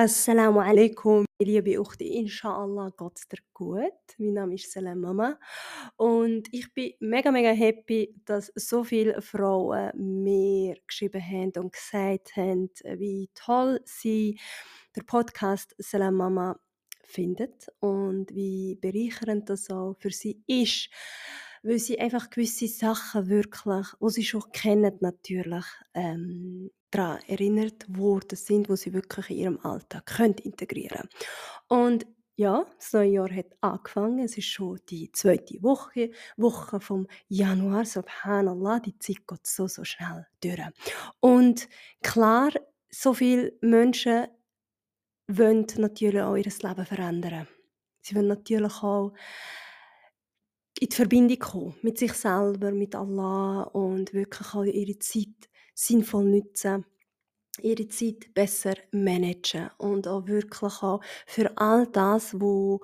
Assalamu alaikum, liebe Uchte, inshallah geht's dir gut. Mein Name ist Salam Mama. Und ich bin mega, mega happy, dass so viele Frauen mir geschrieben haben und gesagt haben, wie toll sie den Podcast Salam Mama findet und wie bereichernd das auch für sie ist, weil sie einfach gewisse Sachen wirklich, wo sie schon kennen natürlich, ähm, daran erinnert worden sind, wo sie wirklich in ihrem Alltag können integrieren Und ja, das neue Jahr hat angefangen. Es ist schon die zweite Woche, Woche vom Januar. Subhanallah, die Zeit geht so, so schnell durch. Und klar, so viele Menschen wollen natürlich auch ihr Leben verändern. Sie wollen natürlich auch in die Verbindung kommen mit sich selber, mit Allah und wirklich auch ihre Zeit sinnvoll nutzen, ihre Zeit besser managen und auch wirklich auch für all das, wo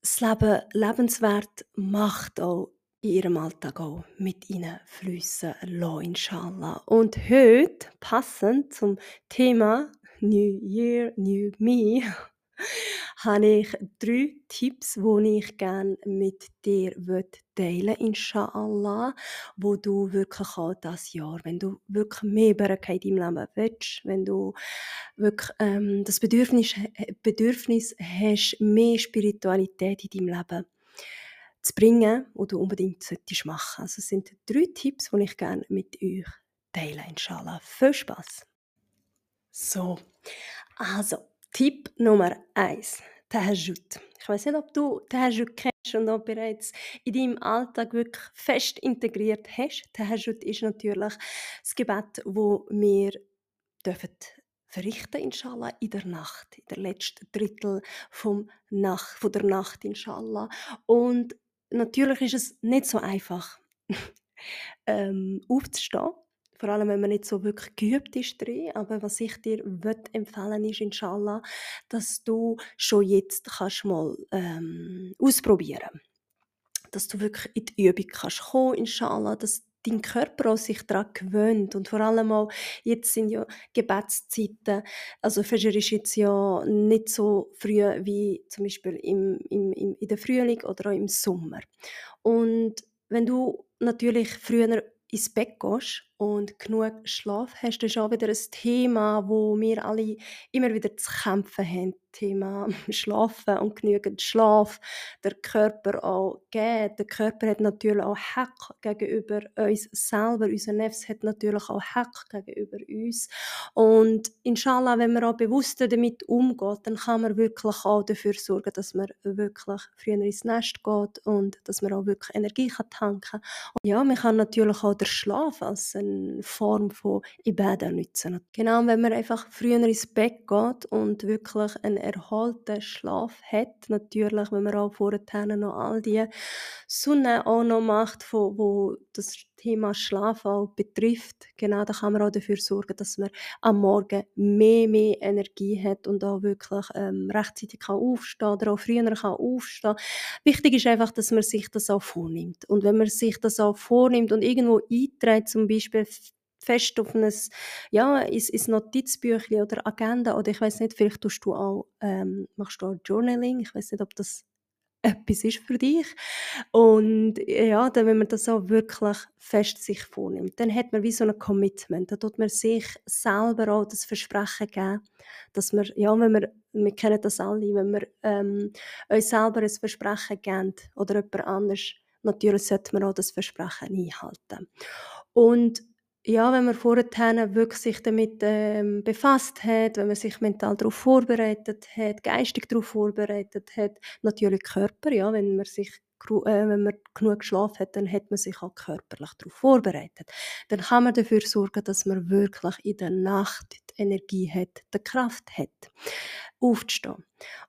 das Leben lebenswert macht, auch in ihrem Alltag auch mit fließen lassen, inshallah. Und heute, passend zum Thema New Year, New Me, habe ich drei Tipps, die ich gerne mit dir teilen möchte, inshallah, wo du wirklich auch das Jahr, wenn du wirklich mehr Barkeit in deinem Leben willst, wenn du wirklich ähm, das Bedürfnis, Bedürfnis hast, mehr Spiritualität in deinem Leben zu bringen, was du unbedingt solltest machen. Also es sind drei Tipps, die ich gerne mit euch teile, inshallah. Viel Spaß! So, also Tipp Nummer eins: Tahajjud. Ich weiß nicht, ob du Tahajjud kennst und ob bereits in deinem Alltag wirklich fest integriert hast. Tahajjud ist natürlich das Gebet, wo wir dürfen verrichten, inshallah, in der Nacht, in der letzten Drittel vom Nacht, von der Nacht, inshallah. Und natürlich ist es nicht so einfach, ähm, aufzustehen vor allem, wenn man nicht so wirklich geübt ist drin. Aber was ich dir empfehlen ist, inshallah, dass du schon jetzt kannst mal ähm, ausprobieren dass du wirklich in die Übung kannst kommen, inshallah, dass dein Körper auch sich daran gewöhnt und vor allem auch, jetzt sind ja Gebetszeiten, also Fajr ist jetzt ja nicht so früh wie zum Beispiel im, im, im, in der Frühling oder auch im Sommer. Und wenn du natürlich früher ins Bett gehst und genug Schlaf hast, das ist auch wieder ein Thema, wo wir alle immer wieder zu kämpfen haben. Thema Schlafen und genügend Schlaf, der Körper auch geht. Der Körper hat natürlich auch Hack gegenüber uns selber. Unser Nefs hat natürlich auch Hack gegenüber uns. Und inshallah, wenn man auch bewusst damit umgeht, dann kann man wirklich auch dafür sorgen, dass man wirklich früher ins Nest geht und dass man auch wirklich Energie tanken kann. Und ja, man kann natürlich auch den Schlaf als eine Form von Ibadah nutzen. Genau, wenn man einfach früher ins Bett geht und wirklich einen erholten Schlaf hat, natürlich, wenn man auch vorher noch all die Sonne auch noch macht, wo, wo das Thema Schlaf auch betrifft, genau, da kann man auch dafür sorgen, dass man am Morgen mehr, mehr Energie hat und auch wirklich ähm, rechtzeitig kann aufstehen oder auch früher kann aufstehen. Wichtig ist einfach, dass man sich das auch vornimmt. Und wenn man sich das auch vornimmt und irgendwo einträgt, zum Beispiel fest auf ein, ja, ins, ins Notizbüchlein oder Agenda oder ich weiß nicht, vielleicht tust du auch, ähm, machst du auch Journaling, ich weiß nicht, ob das etwas ist für dich. Und ja, dann, wenn man das auch wirklich fest sich vornimmt, dann hat man wie so ein Commitment. Da tut man sich selber auch das Versprechen geben, dass man, ja, wenn wir, wir kennen das alle, wenn wir ähm, uns selber ein Versprechen geben oder jemand anders, natürlich sollte man auch das Versprechen einhalten. Und ja, wenn man vorher wirklich sich damit ähm, befasst hat, wenn man sich mental darauf vorbereitet hat, geistig darauf vorbereitet hat, natürlich Körper, ja, wenn man sich äh, wenn man genug geschlafen hat, dann hat man sich auch körperlich darauf vorbereitet. Dann kann man dafür sorgen, dass man wirklich in der Nacht die Energie hat, die Kraft hat, aufzustehen.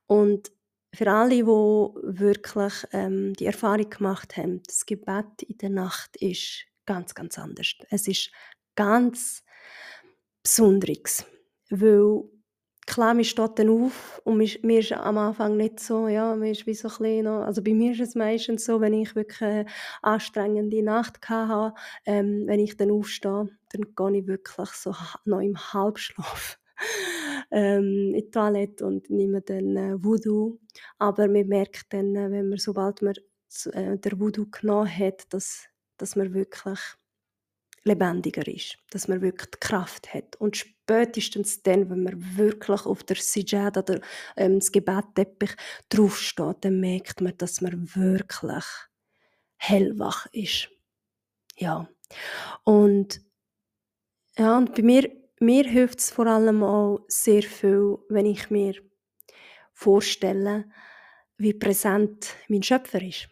Und für alle, die wirklich ähm, die Erfahrung gemacht haben, das Gebet in der Nacht ist ganz, ganz anders. Es ist ganz Besonderes, weil klar, man steht dann auf und mir, ist am Anfang nicht so, ja, mir ist wie so ein noch, also bei mir ist es meistens so, wenn ich wirklich eine anstrengende Nacht hatte, ähm, wenn ich dann aufstehe, dann gehe ich wirklich so noch im Halbschlaf ähm, in die Toilette und nehmen dann äh, Wudu. Aber man merkt dann, äh, wenn man, sobald man äh, der Wudu genommen hat, dass, dass man wirklich lebendiger ist, dass man wirklich die Kraft hat. Und spätestens dann, wenn man wirklich auf der Sijada oder ähm, das Gebetteppich draufsteht, dann merkt man, dass man wirklich hellwach ist. Ja. Und, ja, und bei mir, mir hilft es vor allem auch sehr viel, wenn ich mir vorstelle, wie präsent mein Schöpfer ist.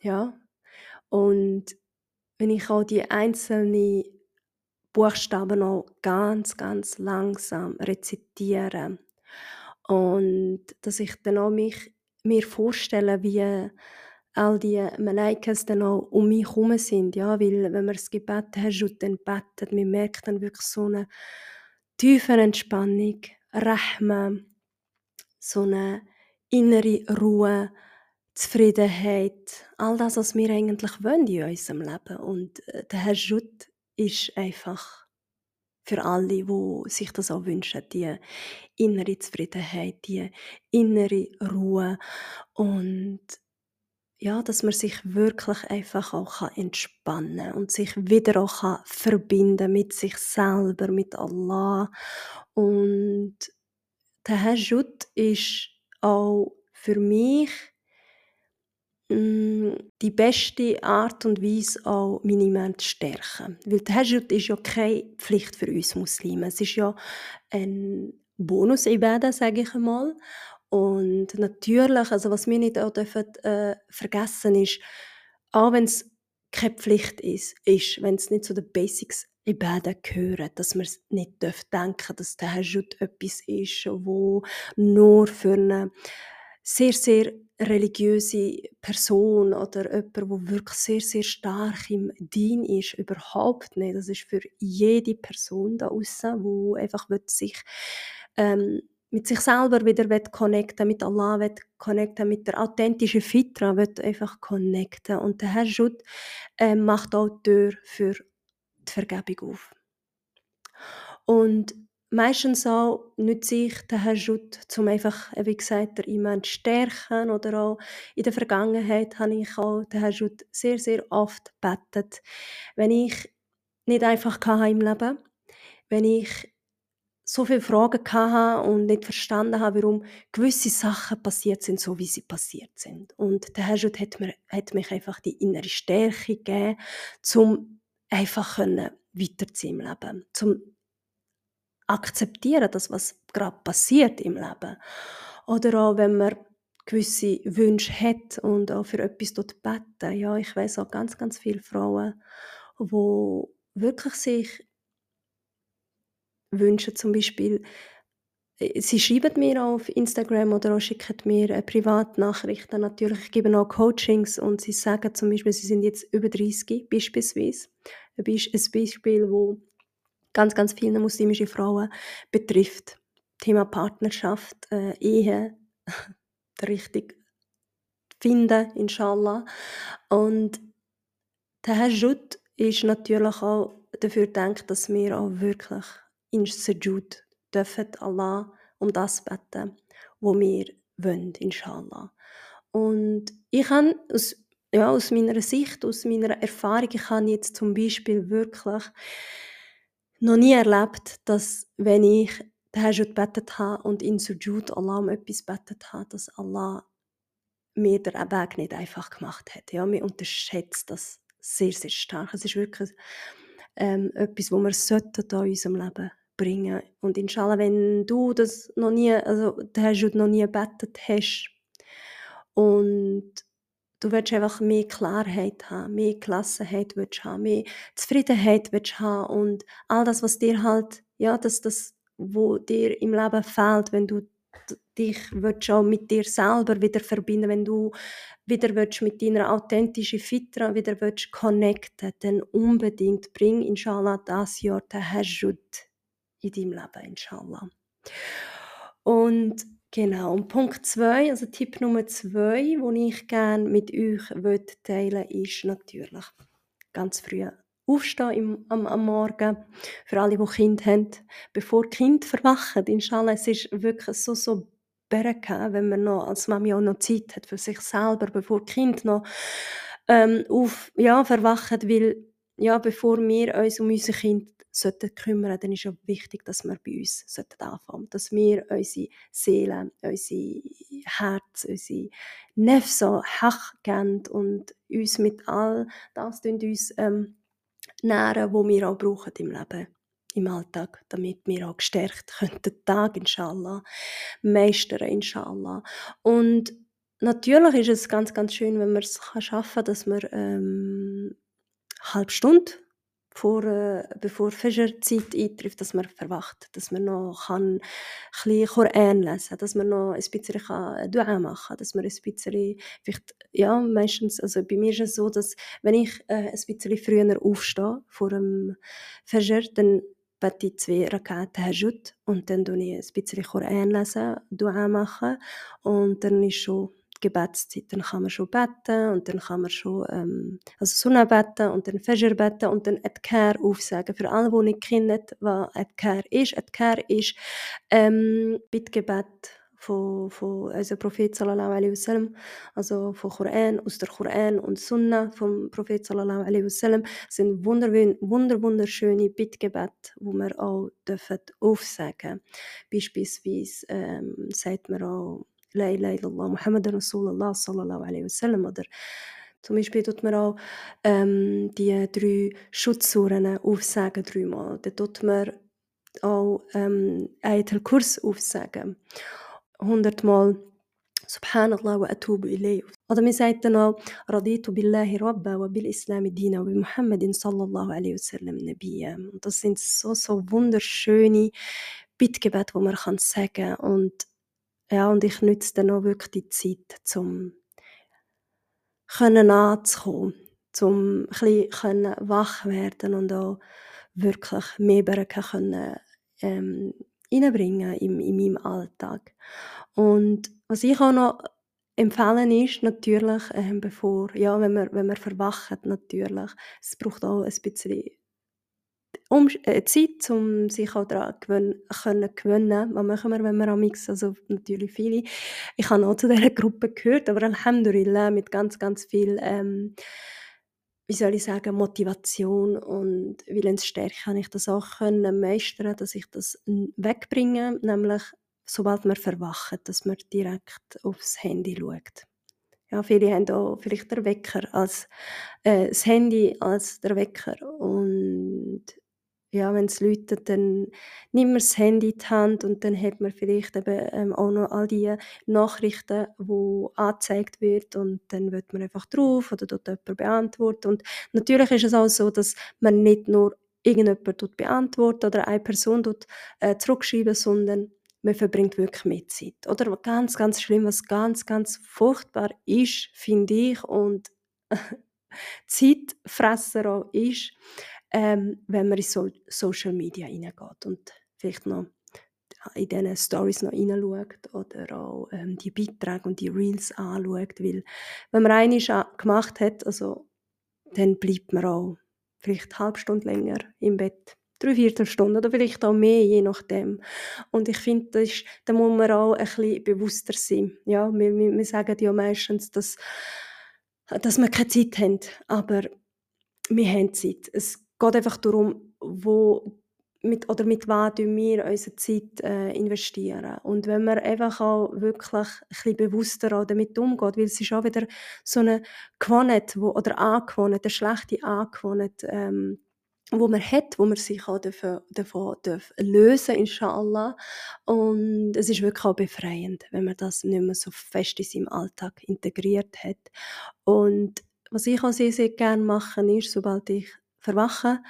Ja. Und wenn ich auch die einzelnen Buchstaben auch ganz, ganz langsam rezitiere. Und dass ich dann auch mich mir vorstelle, wie all die Malaikas dann auch um mich herum sind, ja, weil wenn man das Gebet hast und dann betet, man merkt dann wirklich so eine tiefe Entspannung, Rahma, so eine innere Ruhe, Zufriedenheit, all das, was wir eigentlich wollen in unserem Leben. Und äh, der Herr Schut ist einfach für alle, die sich das auch wünschen, die innere Zufriedenheit, die innere Ruhe und ja, dass man sich wirklich einfach auch entspannen kann und sich wieder auch kann verbinden mit sich selber, mit Allah. Und der Hajjud ist auch für mich die beste Art und Weise, auch meine Iman zu stärken. Weil der Hajjud ist ja keine Pflicht für uns Muslime. Es ist ja ein Bonus-Ibadah, sage ich einmal. Und natürlich, also was wir nicht auch dürfen, äh, vergessen ist, auch wenn es keine Pflicht ist, ist wenn es nicht zu den Basics Ibadah gehören, dass man nicht denken darf, dass der Hajjud etwas ist, wo nur für eine sehr, sehr religiöse Person oder jemand, der wirklich sehr, sehr stark im Dien ist, überhaupt nicht. Das ist für jede Person da draussen, die einfach sich ähm, mit sich selber wieder connecten mit Allah will connecten, mit der authentischen Fitra will einfach connecten. Und der Herr Schut äh, macht auch die Tür für die Vergebung auf. Und meistens auch nütze ich den Schut, um einfach, wie gesagt, Iman zu stärken. Oder auch in der Vergangenheit habe ich auch den Schut sehr, sehr oft gebetet. Wenn ich nicht einfach im Leben wenn ich so viele Fragen hatte und nicht verstanden habe, warum gewisse Sachen passiert sind, so wie sie passiert sind. Und der Herr Schut hat, mir, hat mich einfach die innere Stärke gegeben, um einfach weiterzuziehen im Leben, zum akzeptieren, das was gerade passiert im Leben. Oder auch wenn man gewisse Wünsche hat und auch für etwas dort beten. Ja, ich weiß auch ganz, ganz viele Frauen, wo wirklich sich wünschen zum Beispiel, äh, sie schreiben mir auf Instagram oder auch schicken mir äh, Privatnachrichten. Natürlich, ich gebe auch Coachings und sie sagen zum Beispiel, sie sind jetzt über 30 beispielsweise. Ein Beispiel, wo ganz, ganz viele muslimische Frauen betrifft. Thema Partnerschaft, äh, Ehe, richtig finden, inshallah. Und der Herr Jud ist natürlich auch dafür gedacht, dass wir auch wirklich in Sujud dürfen Allah um das beten, wo wir wollen, inshallah. Und ich habe aus, ja, aus meiner Sicht, aus meiner Erfahrung, ich habe jetzt zum Beispiel wirklich noch nie erlebt, dass wenn ich Tahajjud betet habe und in Sujud Allah um etwas betet habe, dass Allah mir den Weg nicht einfach gemacht hat. Ja, mir unterschätzt das sehr, sehr stark. Es ist wirklich ähm, etwas, wo wir sollten in unserem Leben bringen. Und inshallah, wenn du das noch nie, also Tahajjud noch nie gebetet hast und du willst einfach mehr Klarheit haben, mehr Gelassenheit willst haben, mehr Zufriedenheit willst haben und all das, was dir halt, ja, das, das, wo dir im Leben fehlt, wenn du dich auch mit dir selber wieder verbinden, wenn du wieder willst mit deiner authentischen Fitra wieder willst connecten, dann unbedingt bring inshallah das Jahr Tahajjud in deinem Leben, inshallah. Und genau, und Punkt 2, also Tipp Nummer 2, den ich gerne mit euch teilen will, ist natürlich ganz früh aufstehen im am am Morgen, für alle, die Kinder haben, bevor die Kinder verwachen. Inshallah, es ist wirklich so, so Baraka, wenn man noch als Mami auch noch Zeit hat für sich selber, bevor die Kinder noch, ähm, auf ja, verwachen, weil ja, bevor wir uns um unsere Kinder sollten kümmern, dann ist ja wichtig, dass wir bei uns sollten anfangen, dass wir unsere Seele, unser Herz, unsere Nefs so geben und uns mit all das uns ähm, nähren, was wir auch brauchen im Leben im Alltag, damit wir auch gestärkt können, den Tag inshallah meistern inshallah. Und natürlich ist es ganz, ganz schön, wenn man es schaffen kann, dass man ähm, halbe Stunde vor, äh, bevor Fajr-Zeit eintrifft, dass man verwacht, dass man noch kann ein bisschen Koran lesen dass man noch ein bisschen kann Dua machen dass man ein bisschen, vielleicht, ja, meistens, also bei mir ist es so, dass wenn ich äh, ein bisschen früher aufstehe, vor dem Fajr, dann bete ich zwei Rakat Tahajjud und dann lese ich ein bisschen Koran lesen, Dua machen und dann ist schon Gebetszeit. Dann kann man schon beten und dann kann man schon ähm, also Sunna beten und dann Fajr beten und dann Adkar aufsagen. Für alle, die nicht kennen, was Adkar ist. Adkar ist ähm, Bittgebet von, von unserem Prophet sallallahu alaihi wasallam, also von Koran, aus der Koran und Sunna vom Prophet sallallahu alaihi wasallam, sind wunder, wunder, wunderschöne Bittgebete, wo wir auch dürfen aufsagen. Beispielsweise ähm, sagt man auch La ilaha illallah, Muhammad Rasulullah sallallahu alaihi wasallam oder zum Beispiel tut man auch ähm, die drei Schutzsuren aufsagen dreimal. Dann tut man auch ähm, Ayat al-Kurs aufsagen. Hundertmal Subhanallah wa atubu ilayh. Oder man sagt dann auch Raditu billahi rabba wa bil Islam dina wa Muhammadin sallallahu alaihi wasallam nabiyya. Das sind so, so wunderschöne Bittgebete, die man kann sagen und ja, und ich nütze dann auch wirklich die Zeit, um können anzukommen, um ein bisschen wach werden und auch wirklich mehr können, ähm, reinbringen in, in meinem Alltag. Und was ich auch noch empfehlen ist natürlich, ähm, bevor, ja, wenn man, wenn man verwacht, natürlich, es braucht auch ein bisschen um, äh, Zeit, um sich auch daran gewöhnen, können gewöhnen. Was machen wir, wenn wir amix, also natürlich viele. Ich habe auch zu dieser Gruppe gehört, aber Alhamdulillah mit ganz, ganz viel, ähm, wie soll ich sagen, Motivation und Willensstärke habe ich das auch können meistern, dass ich das wegbringe, nämlich sobald man verwacht, dass man direkt aufs Handy schaut. Ja, viele haben auch vielleicht den Wecker als äh, das Handy als der Wecker und ja, wenn es läutet, dann nimmt man das Handy in die Hand und dann hat man vielleicht eben, ähm, auch noch all die Nachrichten, die angezeigt wird und dann wird man einfach drauf oder dort jemand beantworten. Und natürlich ist es auch so, dass man nicht nur irgendjemand dort beantwortet oder eine Person dort äh, zurückschreiben, sondern man verbringt wirklich mehr Zeit. Oder ganz, ganz schlimm, was ganz, ganz furchtbar ist, finde ich, und Zeitfresser auch ist, ähm, wenn man in so Social Media reingeht und vielleicht noch in diesen Stories noch hineinschaut oder auch ähm, die Beiträge und die Reels anschaut, weil wenn man eines gemacht hat, also, dann bleibt man auch vielleicht eine halbe Stunde länger im Bett, drei Viertelstunden oder vielleicht auch mehr, je nachdem. Und ich finde, da muss man auch ein bisschen bewusster sein. Ja, wir, wir, wir sagen ja meistens, dass, dass wir keine Zeit haben, aber wir haben Zeit. Es geht einfach darum, wo mit, oder mit was wir unsere Zeit äh, investieren. Und wenn man einfach auch wirklich ein bisschen bewusster damit umgeht, weil es ist auch wieder so eine Gewohnheit wo, oder Angewohnheit, eine schlechte Angewohnheit, ähm, wo man hat, wo man sich auch davon, davon darf lösen inshallah. Und es ist wirklich auch befreiend, wenn man das nicht mehr so fest in seinem Alltag integriert hat. Und was ich auch sehr, sehr gerne mache, ist, sobald ich verwache,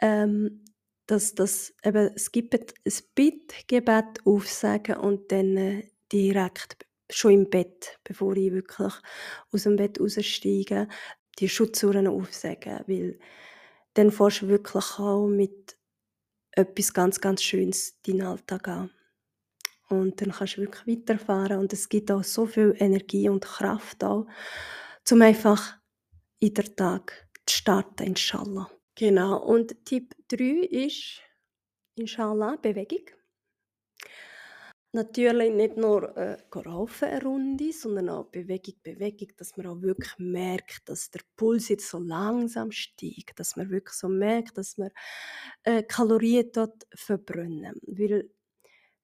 ähm, dass das eben es gibt ein Bittgebet aufsagen und dann äh, direkt schon im Bett, bevor ich wirklich aus dem Bett raussteige, die Schutzsuren aufsagen, weil dann fährst du wirklich auch mit etwas ganz, ganz Schönes deinen Alltag an. Und dann kannst du wirklich weiterfahren und es gibt auch so viel Energie und Kraft auch, um einfach in den Tag zu starten, inshallah. Genau. Und Tipp 3 ist, Inshallah, Bewegung. Natürlich nicht nur, äh, eine Runde, sondern auch Bewegung, Bewegung, dass man auch wirklich merkt, dass der Puls jetzt so langsam steigt, dass man wirklich so merkt, dass man, äh, Kalorien dort verbrennen. Weil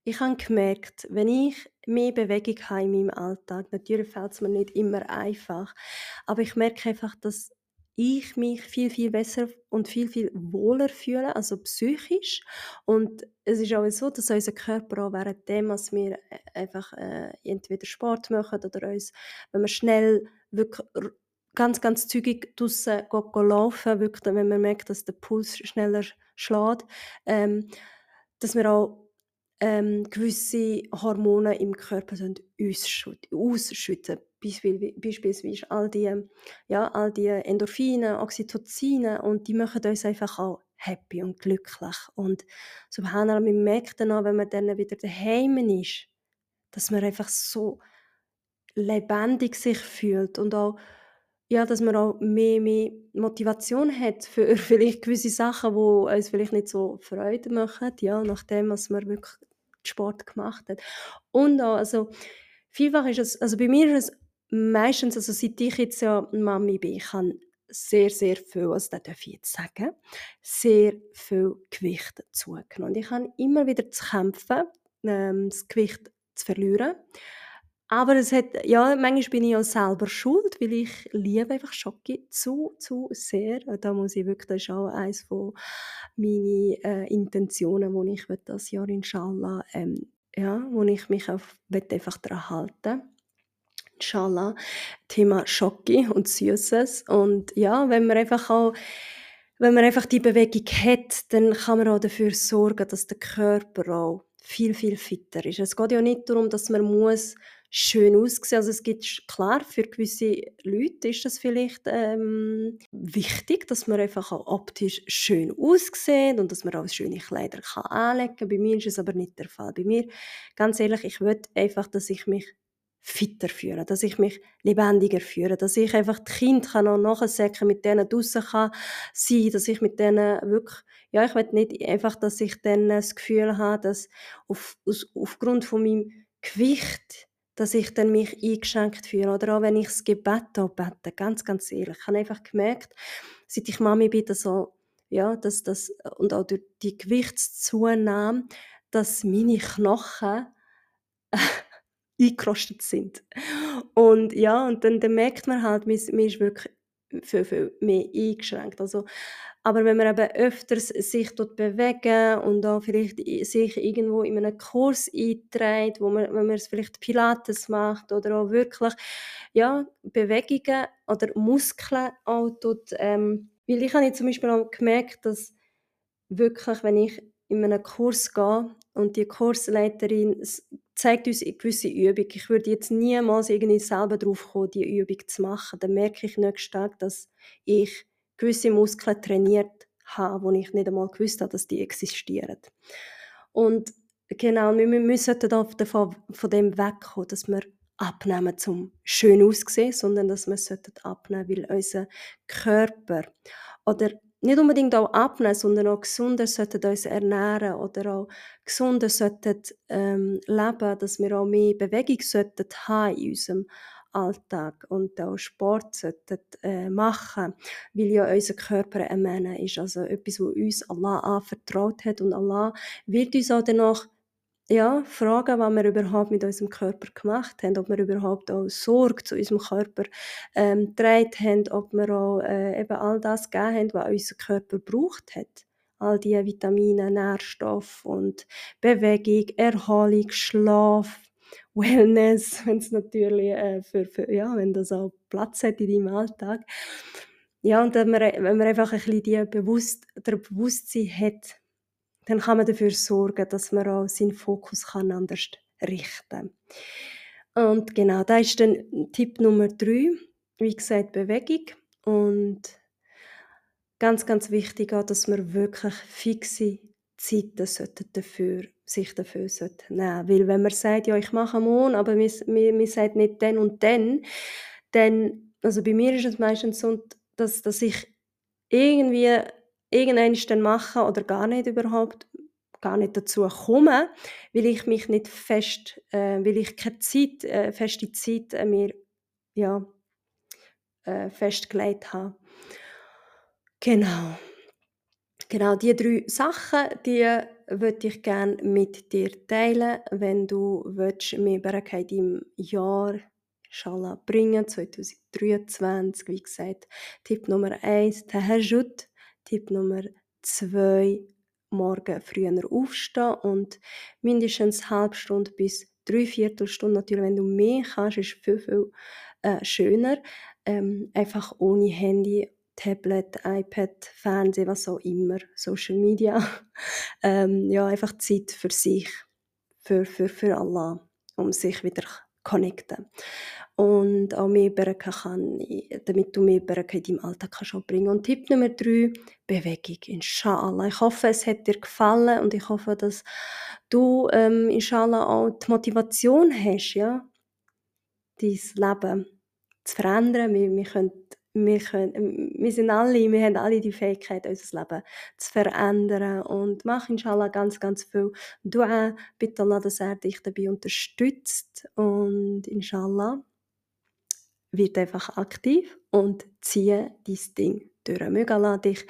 ich habe gemerkt, wenn ich mehr Bewegung habe in meinem Alltag natürlich fällt es mir nicht immer einfach, aber ich merke einfach, dass ich mich viel, viel besser und viel, viel wohler fühle, also psychisch. Und es ist auch so, dass unser Körper auch währenddem, dass wir äh, einfach äh, entweder Sport machen oder uns, wenn wir schnell wirklich ganz, ganz zügig draussen laufen, wirklich, wenn man merkt, dass der Puls schneller schlägt, ähm, dass wir auch ähm, gewisse Hormone im Körper ausschütten. Beispielsweise all die, ja, all die Endorphine, Oxytocine und die machen uns einfach auch happy und glücklich. Und subhanallah, man merkt dann auch, wenn man dann wieder daheim ist, dass man einfach so lebendig sich fühlt und auch ja, dass man auch mehr, mehr Motivation hat für vielleicht gewisse Sachen, die uns vielleicht nicht so Freude machen, ja, nachdem was man wirklich Sport gemacht hat. Und auch, also vielfach ist es, also bei mir ist es meistens, also seit ich jetzt ja Mami bin, ich habe sehr, sehr viel, also das darf ich jetzt sagen, sehr viel Gewicht zugenommen. Und ich habe immer wieder zu kämpfen, ähm, das Gewicht zu verlieren. Aber es hat, ja, manchmal bin ich auch selber schuld, weil ich liebe einfach Schoki zu, zu sehr. Da muss ich wirklich, das ist auch eines von meinen äh, Intentionen, wo ich das Jahr inshallah, ähm, ja, wo ich mich auf, einfach daran halten Inshallah, Thema Schoki und Süßes. Und ja, wenn man einfach auch wenn man einfach die Bewegung hat, dann kann man auch dafür sorgen, dass der Körper auch viel, viel fitter ist. Es geht ja nicht darum, dass man muss schön aussehen. Also es gibt klar für gewisse Leute ist das vielleicht ähm, wichtig, dass man einfach auch optisch schön aussieht und dass man auch schöne Kleider kann anlegen kann. Bei mir ist es aber nicht der Fall. Bei mir, ganz ehrlich, ich will einfach, dass ich mich fitter fühle, dass ich mich lebendiger fühle, dass ich einfach die Kinder kann noch nachsäcken, mit denen draussen kann sein, dass ich mit denen wirklich, ja, ich will nicht einfach, dass ich dann das Gefühl habe, dass auf, aus, aufgrund von meinem Gewicht dass ich dann mich eingeschränkt fühle. Oder auch wenn ich das Gebet bete, ganz, ganz ehrlich. Ich habe einfach gemerkt, seit ich Mami bin, dass so, ja, dass das, und auch durch die Gewichtszunahme, dass meine Knochen eingerostet sind. Und ja, und dann, dann merkt man halt, man ist wirklich viel, viel mehr eingeschränkt. Also aber wenn man eben öfters sich dort bewegen und auch vielleicht sich irgendwo in einen Kurs einträgt, wo man, wenn man es vielleicht Pilates macht oder auch wirklich ja, Bewegungen oder Muskeln auch dort, ähm, weil ich habe zum Beispiel auch gemerkt, dass wirklich, wenn ich in einen Kurs gehe und die Kursleiterin zeigt uns eine gewisse Übung, ich würde jetzt niemals irgendwie selber drauf kommen, die Übung zu machen, dann merke ich nicht stark, dass ich gewisse Muskeln trainiert habe, wo ich nicht einmal gewusst habe, dass die existieren. Und genau, wir, sollten davon, von dem wegkommen, dass wir abnehmen zum schön aussehen, sondern dass wir abnehmen weil unser Körper oder nicht unbedingt auch abnehmen, sondern auch gesunder sollten uns ernähren oder auch gesunder sollten ähm, leben, dass wir auch mehr Bewegung sollten haben in unserem Alltag und auch Sport sollten, äh, machen, weil ja unser Körper ein Männer ist, also etwas, was uns Allah anvertraut hat und Allah wird uns auch danach ja, fragen, was wir überhaupt mit unserem Körper gemacht haben, ob wir überhaupt auch Sorge zu unserem Körper ähm, haben, ob wir auch äh, eben all das gegeben haben, was unser Körper braucht hat. All die Vitamine, Nährstoffe und Bewegung, Erholung, Schlaf, Wellness, wenn es natürlich äh, für, für, ja, wenn das auch Platz hat in deinem Alltag. Ja, und wenn man, wenn man einfach ein bisschen die Bewusst, der Bewusstsein hat, dann kann man dafür sorgen, dass man auch seinen Fokus kann anders richten Und genau, da ist dann Tipp Nummer drei, wie gesagt, Bewegung. Und ganz, ganz wichtig auch, dass man wirklich fixe Sollten dafür, sich dafür sollten nehmen Weil wenn man sagt, ja, ich mache morgen, aber man, sagt nicht dann und dann, dann, also bei mir ist es meistens so, dass, dass ich irgendwie irgendeinmal dann machen oder gar nicht überhaupt gar nicht dazu komme, weil ich mich nicht fest äh, weil ich keine Zeit äh, feste Zeit, äh, mir, ja, äh, festgelegt habe. Genau. Genau, die 3 Sachen, die würde ich gerne mit dir teilen, wenn du willst mehr Baraka in deinem Jahr Inshallah bringen, 2023. Wie gesagt, Tipp Nummer 1, Tahajjud. Tipp Nummer 2, morgen früher aufstehen und mindestens 1/2 Stunde bis 3/4 Stunde natürlich, wenn du mehr kannst, ist viel, viel, äh, schöner, ähm, einfach ohne Handy, Tablet, iPad, Fernsehen, was auch immer, Social Media. Ähm, ja, einfach Zeit für sich, für für für Allah, um sich wieder connecten. Und auch mehr Baraka kann damit du mehr Baraka in deinem Alltag kannst bringen. Und Tipp Nummer 3, Bewegung, Inschallah. Ich hoffe, es hat dir gefallen und ich hoffe, dass du, ähm, Inschallah auch die Motivation hast, ja, dein Leben zu verändern. Wir wir können wir können wir sind alle wir haben alle die Fähigkeit, unser Leben zu verändern und mach Inschallah ganz, ganz viel Dua. Bitte Allah, dass er dich dabei unterstützt und Inschallah wird einfach aktiv und ziehe dein Ding durch. Möge Allah dich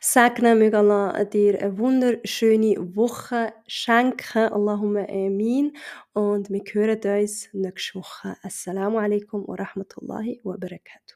segnen, möge Allah dir eine wunderschöne Woche schenken. Allahumma amin. Und wir hören uns nächste Woche. Assalamu alaikum wa rahmatullahi wa barakatuh.